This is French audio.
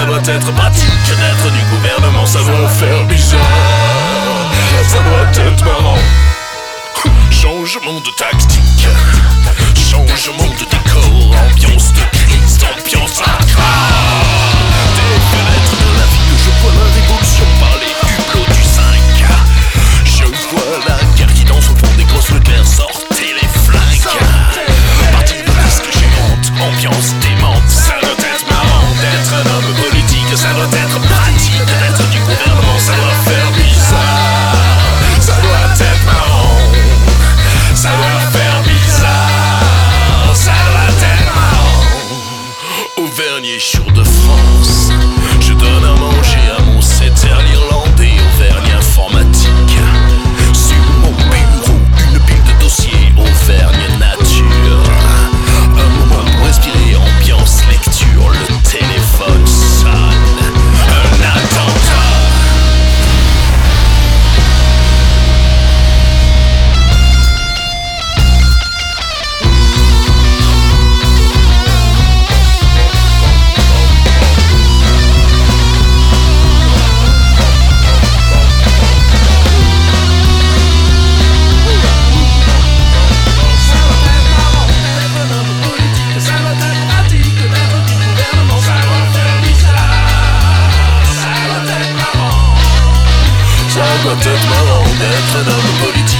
ça doit être pratique d'être du gouvernement, ça doit faire bizarre. Ça doit être marrant. Changement de tactique, changement de décor, ambiance de crise, ambiance à Des fenêtres de la ville, je vois la révolution par les hublots du 5. Je vois la guerre qui danse au fond des grosses lumières, sortez les flingues. Partie de disque géante, ambiance démente, Ça doit être marrant d'être un homme politique, ça doit être pratique